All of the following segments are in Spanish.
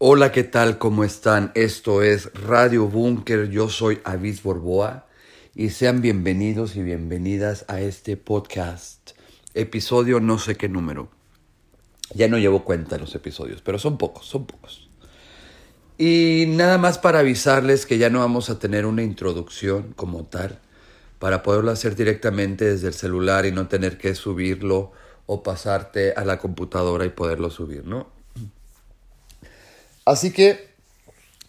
Hola, ¿qué tal? ¿Cómo están? Esto es Radio Búnker. Yo soy Avis Borboa y sean bienvenidos y bienvenidas a este podcast. Episodio no sé qué número. Ya no llevo cuenta los episodios, pero son pocos, son pocos. Y nada más para avisarles que ya no vamos a tener una introducción como tal para poderlo hacer directamente desde el celular y no tener que subirlo o pasarte a la computadora y poderlo subir, ¿no? Así que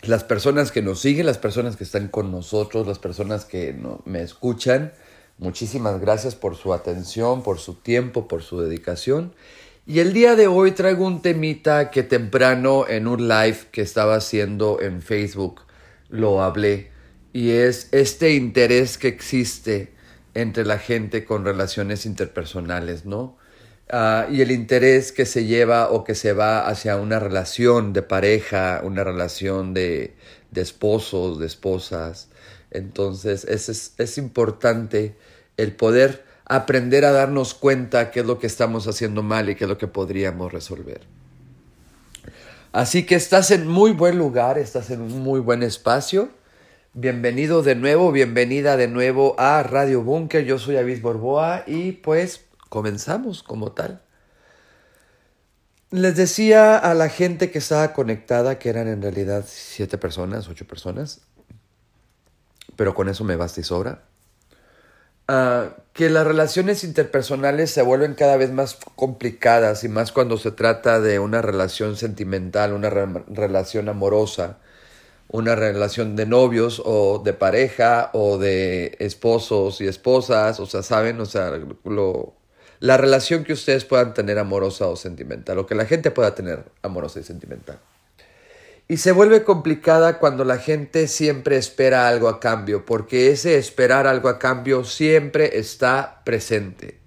las personas que nos siguen, las personas que están con nosotros, las personas que me escuchan, muchísimas gracias por su atención, por su tiempo, por su dedicación. Y el día de hoy traigo un temita que temprano en un live que estaba haciendo en Facebook lo hablé y es este interés que existe entre la gente con relaciones interpersonales, ¿no? Ah, y el interés que se lleva o que se va hacia una relación de pareja, una relación de, de esposos, de esposas. Entonces es, es, importante el poder aprender a darnos cuenta qué es lo que estamos haciendo mal y qué es lo que podríamos resolver. Así que estás en muy buen lugar, estás en un muy buen espacio. Bienvenido de nuevo, bienvenida de nuevo a Radio Bunker. Yo soy Avis Borboa y pues comenzamos como tal. Les decía a la gente que estaba conectada, que eran en realidad siete personas, ocho personas, pero con eso me basta y sobra, uh, que las relaciones interpersonales se vuelven cada vez más complicadas y más cuando se trata de una relación sentimental, una re relación amorosa, una relación de novios o de pareja o de esposos y esposas, o sea, saben, o sea, lo, la relación que ustedes puedan tener amorosa o sentimental, o que la gente pueda tener amorosa y sentimental. Y se vuelve complicada cuando la gente siempre espera algo a cambio, porque ese esperar algo a cambio siempre está presente.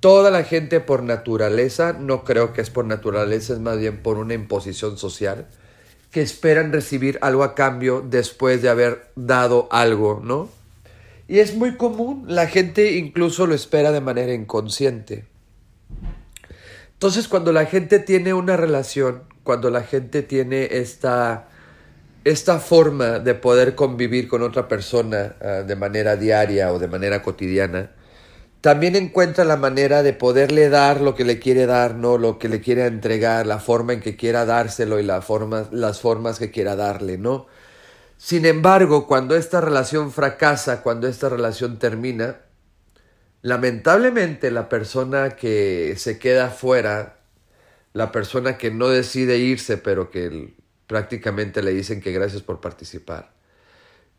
Toda la gente por naturaleza, no creo que es por naturaleza, es más bien por una imposición social, que esperan recibir algo a cambio después de haber dado algo, ¿no? Y es muy común, la gente incluso lo espera de manera inconsciente. Entonces cuando la gente tiene una relación, cuando la gente tiene esta, esta forma de poder convivir con otra persona ah, de manera diaria o de manera cotidiana, también encuentra la manera de poderle dar lo que le quiere dar, no lo que le quiere entregar, la forma en que quiera dárselo y las formas que quiera darle, ¿no? Sin embargo, cuando esta relación fracasa, cuando esta relación termina, lamentablemente la persona que se queda fuera, la persona que no decide irse, pero que prácticamente le dicen que gracias por participar,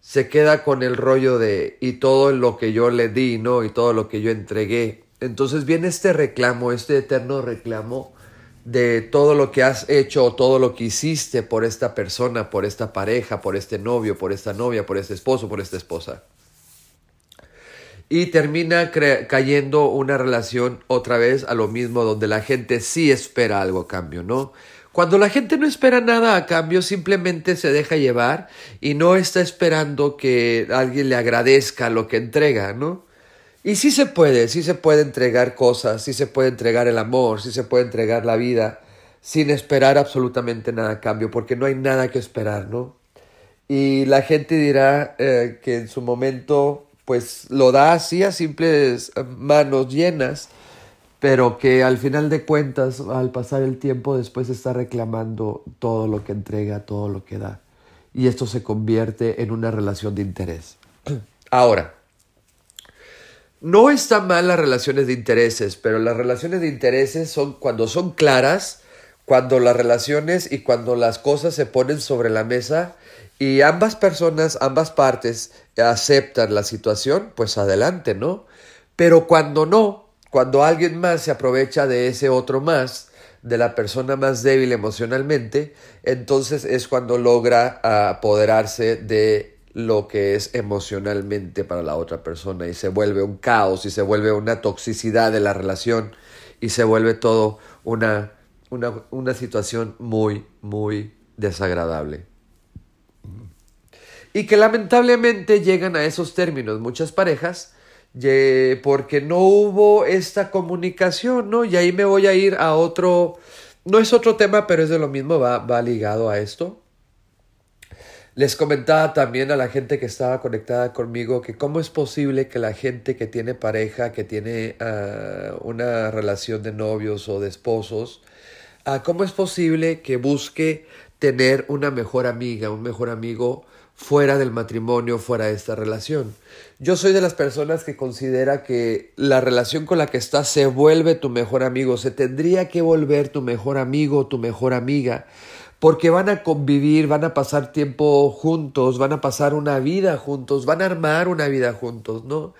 se queda con el rollo de y todo lo que yo le di, ¿no? Y todo lo que yo entregué. Entonces viene este reclamo, este eterno reclamo de todo lo que has hecho o todo lo que hiciste por esta persona, por esta pareja, por este novio, por esta novia, por este esposo, por esta esposa. Y termina cayendo una relación otra vez a lo mismo donde la gente sí espera algo a cambio, ¿no? Cuando la gente no espera nada a cambio, simplemente se deja llevar y no está esperando que alguien le agradezca lo que entrega, ¿no? Y sí se puede, sí se puede entregar cosas, sí se puede entregar el amor, sí se puede entregar la vida sin esperar absolutamente nada a cambio, porque no hay nada que esperar, ¿no? Y la gente dirá eh, que en su momento pues lo da así a simples manos llenas, pero que al final de cuentas, al pasar el tiempo, después está reclamando todo lo que entrega, todo lo que da. Y esto se convierte en una relación de interés. Ahora, no están mal las relaciones de intereses, pero las relaciones de intereses son cuando son claras, cuando las relaciones y cuando las cosas se ponen sobre la mesa y ambas personas, ambas partes aceptan la situación, pues adelante, ¿no? Pero cuando no, cuando alguien más se aprovecha de ese otro más, de la persona más débil emocionalmente, entonces es cuando logra apoderarse de lo que es emocionalmente para la otra persona y se vuelve un caos y se vuelve una toxicidad de la relación y se vuelve todo una, una, situación muy, muy desagradable. Y que lamentablemente llegan a esos términos muchas parejas porque no hubo esta comunicación, ¿no? Y ahí me voy a ir a otro no es otro tema, pero es de lo mismo, va, va ligado a esto. Les comentaba también a la gente que estaba conectada conmigo que cómo es posible que la gente que tiene pareja, que tiene ah, una relación de novios o de esposos, uh, cómo es posible que busque tener una mejor amiga, un mejor amigo fuera del matrimonio, fuera de esta relación. Yo soy de las personas que considera que la relación con la que estás se vuelve tu mejor amigo, se tendría que volver tu mejor amigo, tu mejor amiga, porque van a convivir, van a pasar tiempo juntos, van a pasar una vida juntos, van a armar una vida juntos, ¿no?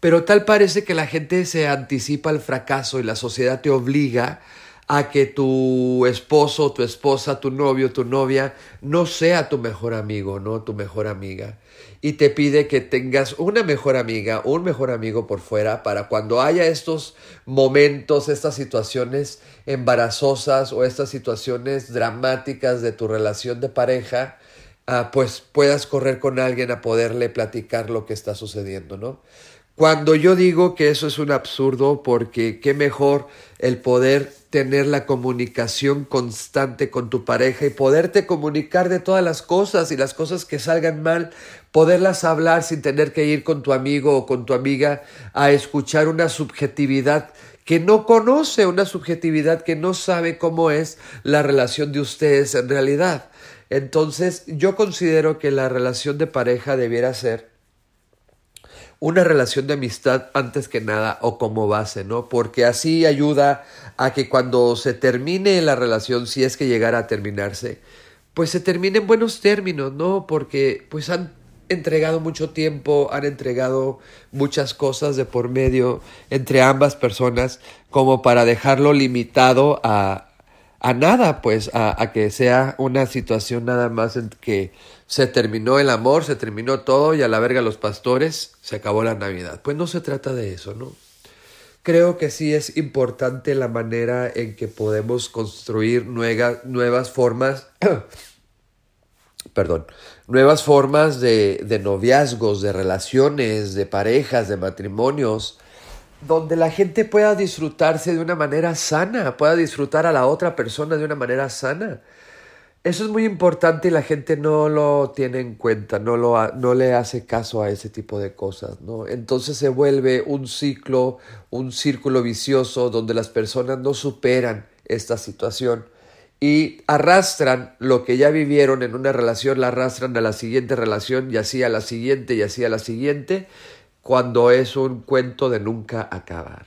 Pero tal parece que la gente se anticipa al fracaso y la sociedad te obliga a que tu esposo, tu esposa, tu novio, tu novia no sea tu mejor amigo, no tu mejor amiga. Y te pide que tengas una mejor amiga, un mejor amigo por fuera para cuando haya estos momentos, estas situaciones embarazosas o estas situaciones dramáticas de tu relación de pareja, ah, pues puedas correr con alguien a poderle platicar lo que está sucediendo, ¿no? Cuando yo digo que eso es un absurdo, porque qué mejor el poder tener la comunicación constante con tu pareja y poderte comunicar de todas las cosas y las cosas que salgan mal, poderlas hablar sin tener que ir con tu amigo o con tu amiga a escuchar una subjetividad que no conoce, una subjetividad que no sabe cómo es la relación de ustedes en realidad. Entonces yo considero que la relación de pareja debiera ser una relación de amistad antes que nada o como base, ¿no? Porque así ayuda a que cuando se termine la relación, si es que llegara a terminarse, pues se termine en buenos términos, ¿no? Porque pues han entregado mucho tiempo, han entregado muchas cosas de por medio entre ambas personas como para dejarlo limitado a, a nada, pues a, que sea una situación nada más en que se terminó el amor, se terminó todo y a la verga los pastores, se acabó la Navidad. Pues no se trata de eso, ¿no? Creo que sí es importante la manera en que podemos construir nuevas formas, perdón, nuevas formas de, de noviazgos, de relaciones, de parejas, de matrimonios, donde la gente pueda disfrutarse de una manera sana, pueda disfrutar a la otra persona de una manera sana. Eso es muy importante y la gente no lo tiene en cuenta, no, lo no le hace caso a ese tipo de cosas, ¿no? Entonces se vuelve un ciclo, un círculo vicioso donde las personas no superan esta situación y arrastran lo que ya vivieron en una relación, la arrastran a la siguiente relación y así a la siguiente y así a la siguiente cuando es un cuento de nunca acabar.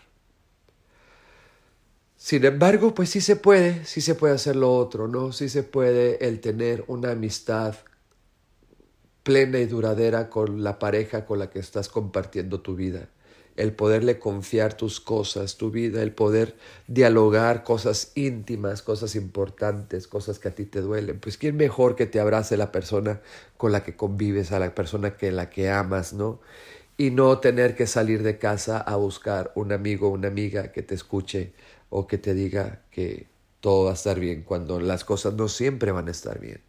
Sin embargo, pues sí se puede, sí se puede hacer lo otro, ¿no? Sí se puede el tener una amistad plena y duradera con la pareja con la que estás compartiendo tu vida, el poderle confiar tus cosas, tu vida, el poder dialogar cosas íntimas, cosas importantes, cosas que a ti te duelen. Pues quién mejor que te abrace la persona con la que convives, a la persona que la que amas, ¿no? Y no tener que salir de casa a buscar un amigo o una amiga que te escuche o que te diga que todo va a estar bien cuando las cosas no siempre van a estar bien.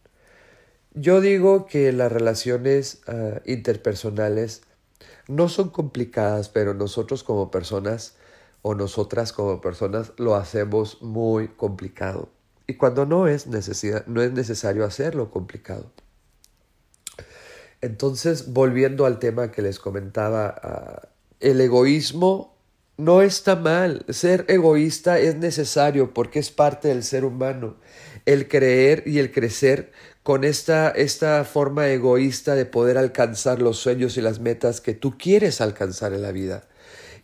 Yo digo que las relaciones ah, interpersonales no son complicadas, pero nosotros como personas o nosotras como personas lo hacemos muy complicado. Y cuando no es, necesidad, no es necesario hacerlo complicado. Entonces, volviendo al tema que les comentaba, ah, el egoísmo no está mal. Ser egoísta es necesario porque es parte del ser humano. El creer y el crecer con esta, esta forma egoísta de poder alcanzar los sueños y las metas que tú quieres alcanzar en la vida.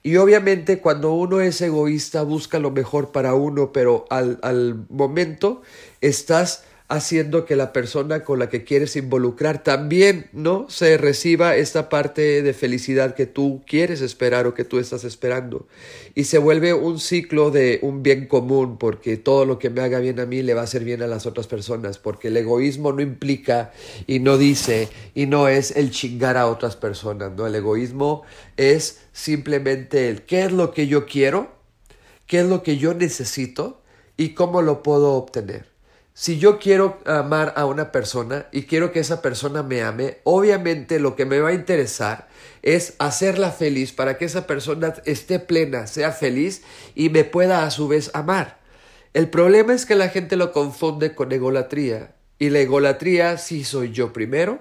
Y obviamente cuando uno es egoísta busca lo mejor para uno, pero al, al momento estás haciendo que la persona con la que quieres involucrar también, ¿no? Se reciba esta parte de felicidad que tú quieres esperar o que tú estás esperando. Y se vuelve un ciclo de un bien común, porque todo lo que me haga bien a mí le va a hacer bien a las otras personas, porque el egoísmo no implica y no dice y no es el chingar a otras personas, ¿no? El egoísmo es simplemente el qué es lo que yo quiero, qué es lo que yo necesito y cómo lo puedo obtener. Si yo quiero amar a una persona y quiero que esa persona me ame, obviamente lo que me va a interesar es hacerla feliz para que esa persona esté plena, sea feliz y me pueda a su vez amar. El problema es que la gente lo confunde con egolatría. Y la egolatría sí soy yo primero,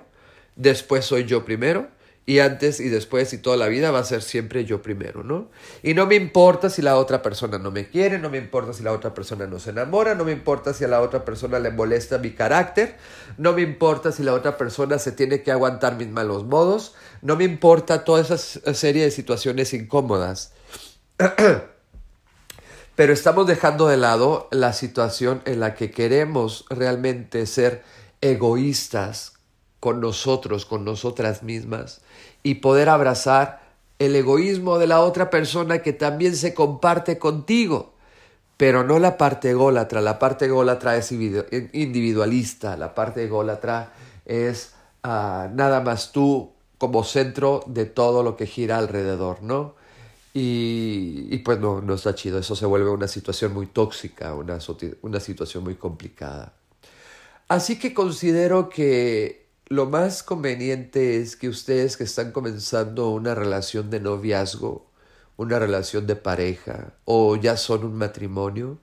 después soy yo primero, y antes y después y toda la vida va a ser siempre yo primero, ¿no? Y no me importa si la otra persona no me quiere, no me importa si la otra persona no se enamora, no me importa si a la otra persona le molesta mi carácter, no me importa si la otra persona se tiene que aguantar mis malos modos, no me importa toda esa serie de situaciones incómodas. Pero estamos dejando de lado la situación en la que queremos realmente ser egoístas con nosotros, con nosotras mismas, y poder abrazar el egoísmo de la otra persona que también se comparte contigo. Pero no la parte ególatra, la parte ególatra es individualista, la parte ególatra es ah, nada más tú como centro de todo lo que gira alrededor, ¿no? Y, pues no, no está chido, eso se vuelve una situación muy tóxica, una, una situación muy complicada. Así que considero que lo más conveniente es que ustedes que están comenzando una relación de noviazgo, una relación de pareja o ya son un matrimonio,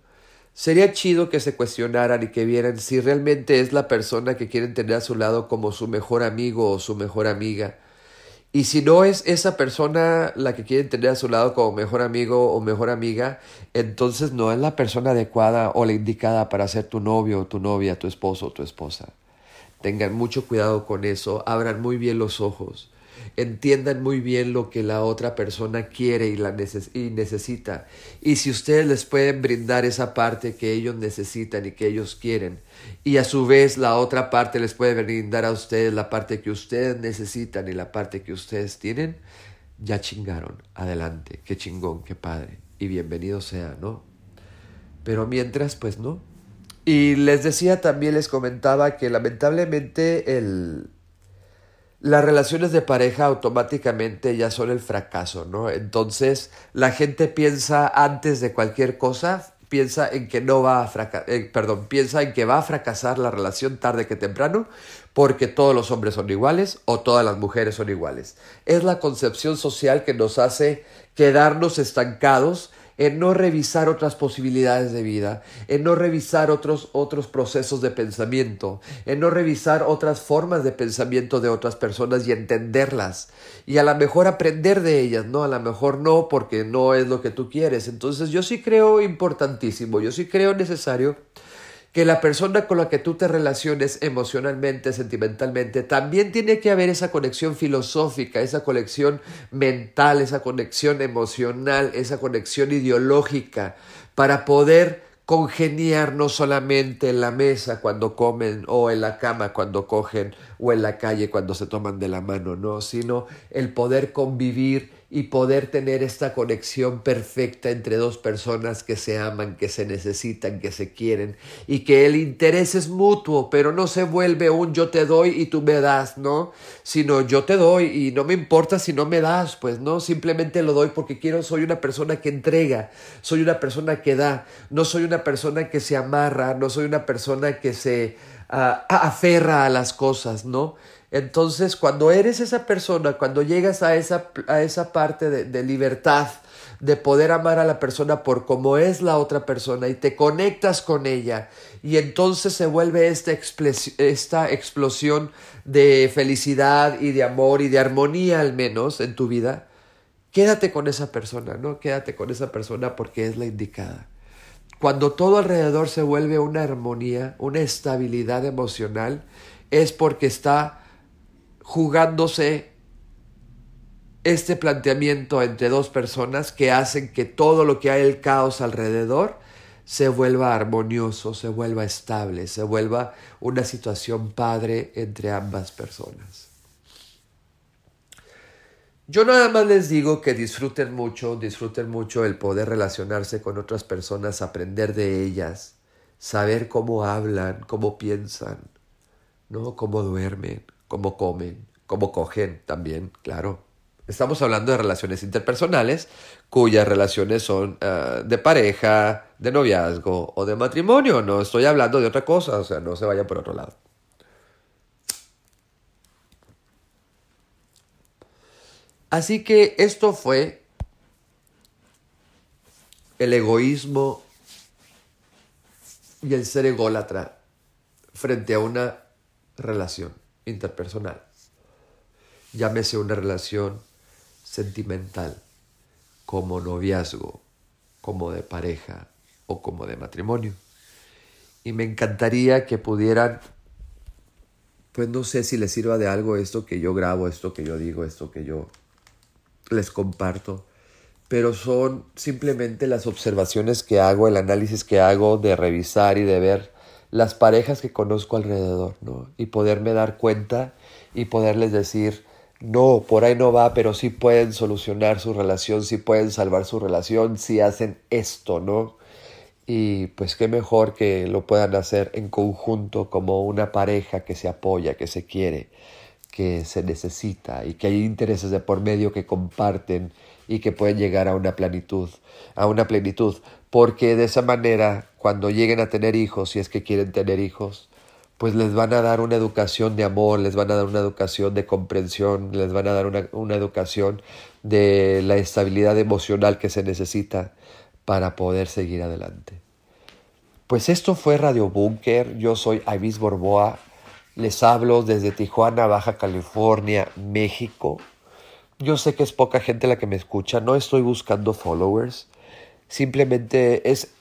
sería chido que se cuestionaran y que vieran si realmente es la persona que quieren tener a su lado como su mejor amigo o su mejor amiga y si no es esa persona la que quieren tener a su lado como mejor amigo o mejor amiga, entonces no es la persona adecuada o la indicada para ser tu novio o tu novia, tu esposo o tu esposa. Tengan mucho cuidado con eso, abran muy bien los ojos entiendan muy bien lo que la otra persona quiere y, la y necesita. Y si ustedes les pueden brindar esa parte que ellos necesitan y que ellos quieren, y a su vez la otra parte les puede brindar a ustedes la parte que ustedes necesitan y la parte que ustedes tienen, ya chingaron. Adelante, qué chingón, qué padre. Y bienvenido sea, ¿no? Pero mientras, pues no. Y les decía también, les comentaba que lamentablemente el, las relaciones de pareja automáticamente ya son el fracaso, ¿no? Entonces la gente piensa antes de cualquier cosa, piensa en que no va a fracasar, eh, perdón, piensa en que va a fracasar la relación tarde que temprano porque todos los hombres son iguales o todas las mujeres son iguales. Es la concepción social que nos hace quedarnos estancados en no revisar otras posibilidades de vida, en no revisar otros, otros procesos de pensamiento, en no revisar otras formas de pensamiento de otras personas y entenderlas. Y a lo mejor aprender de ellas, ¿no? A lo mejor no, porque no es lo que tú quieres. Entonces yo sí creo importantísimo, yo sí creo necesario que la persona con la que tú te relaciones emocionalmente, sentimentalmente, también tiene que haber esa conexión filosófica, esa conexión mental, esa conexión emocional, esa conexión ideológica, para poder congeniar no solamente en la mesa cuando comen o en la cama cuando cogen o en la calle cuando se toman de la mano, no, sino el poder convivir y poder tener esta conexión perfecta entre dos personas que se aman, que se necesitan, que se quieren y que el interés es mutuo, pero no se vuelve un yo te doy y tú me das, ¿no? Sino yo te doy y no me importa si no me das, pues no, simplemente lo doy porque quiero, soy una persona que entrega, soy una persona que da, no soy una persona que se amarra, no soy una persona que se ah, aferra a las cosas, ¿no? Entonces, cuando eres esa persona, cuando llegas a esa, a esa parte de, libertad, de poder amar a la persona por como es la otra persona y te conectas con ella y entonces se vuelve esta, esta explosión de felicidad y de amor y de armonía al menos en tu vida, quédate con esa persona, ¿no? Quédate con esa persona porque es la indicada. Cuando todo alrededor se vuelve una armonía, una estabilidad emocional, es porque está jugándose este planteamiento entre dos personas que hacen que todo lo que hay el caos alrededor se vuelva armonioso, se vuelva estable, se vuelva una situación padre entre ambas personas. Yo nada más les digo que disfruten mucho, disfruten mucho el poder relacionarse con otras personas, aprender de ellas, saber cómo hablan, cómo piensan, ¿no? cómo duermen, cómo comen, cómo cogen también, claro. Estamos hablando de relaciones interpersonales, cuyas relaciones son ah, de pareja, de noviazgo o de matrimonio. No estoy hablando de otra cosa, o sea, no se vayan por otro lado. Así que esto fue el egoísmo y el ser ególatra frente a una relación interpersonal. Llámese una relación sentimental, como noviazgo, como de pareja o como de matrimonio. Y me encantaría que pudieran, pues no sé si les sirva de algo esto que yo grabo, esto que yo digo, esto que yo les comparto, pero son simplemente las observaciones que hago, el análisis que hago de revisar y de ver las parejas que conozco alrededor, ¿no? Y poderme dar cuenta y poderles decir, no, por ahí no va, pero sí pueden solucionar su relación, sí pueden salvar su relación, si hacen esto, ¿no? Y pues qué mejor que lo puedan hacer en conjunto como una pareja que se apoya, que se quiere, que se necesita y que hay intereses de por medio que comparten y que pueden llegar a una plenitud, a una plenitud, porque de esa manera cuando lleguen a tener hijos, si es que quieren tener hijos, pues les van a dar una educación de amor, les van a dar una educación de comprensión, les van a dar una, una educación de la estabilidad emocional que se necesita para poder seguir adelante. Pues esto fue Radio Bunker, yo soy Avis Borboa, les hablo desde Tijuana, Baja California, México. Yo sé que es poca gente la que me escucha, no estoy buscando followers, simplemente es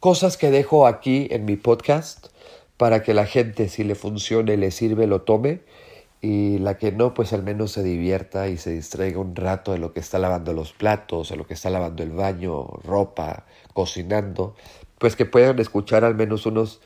cosas que dejo aquí en mi podcast para que la gente, si le funcione, le sirve, lo tome y la que no, pues al menos se divierta y se distraiga un rato de lo que está lavando los platos, de lo que está lavando el baño, ropa, cocinando, pues que puedan escuchar al menos unos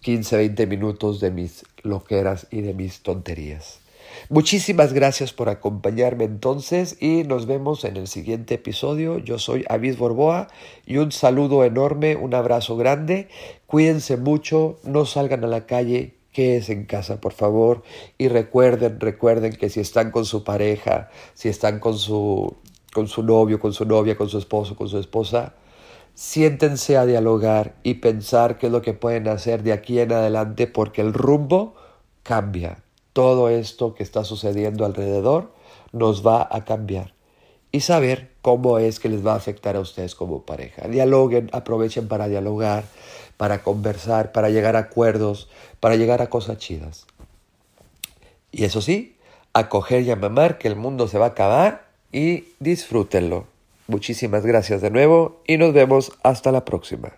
15, 20 minutos de mis loqueras y de mis tonterías. Muchísimas gracias por acompañarme entonces y nos vemos en el siguiente episodio. Yo soy Avis Borboa y un saludo enorme, un abrazo grande. Cuídense mucho, no salgan a la calle, quédense en casa, por favor. Y recuerden, recuerden que si están con su pareja, si están con su, con su novio, con su novia, con su esposo, con su esposa, siéntense a dialogar y pensar qué es lo que pueden hacer de aquí en adelante porque el rumbo cambia todo esto que está sucediendo alrededor nos va a cambiar y saber cómo es que les va a afectar a ustedes como pareja. Dialoguen, aprovechen para dialogar, para conversar, para llegar a acuerdos, para llegar a cosas chidas. Y eso sí, acoger y a mamar que el mundo se va a acabar y disfrútenlo. Muchísimas gracias de nuevo y nos vemos hasta la próxima.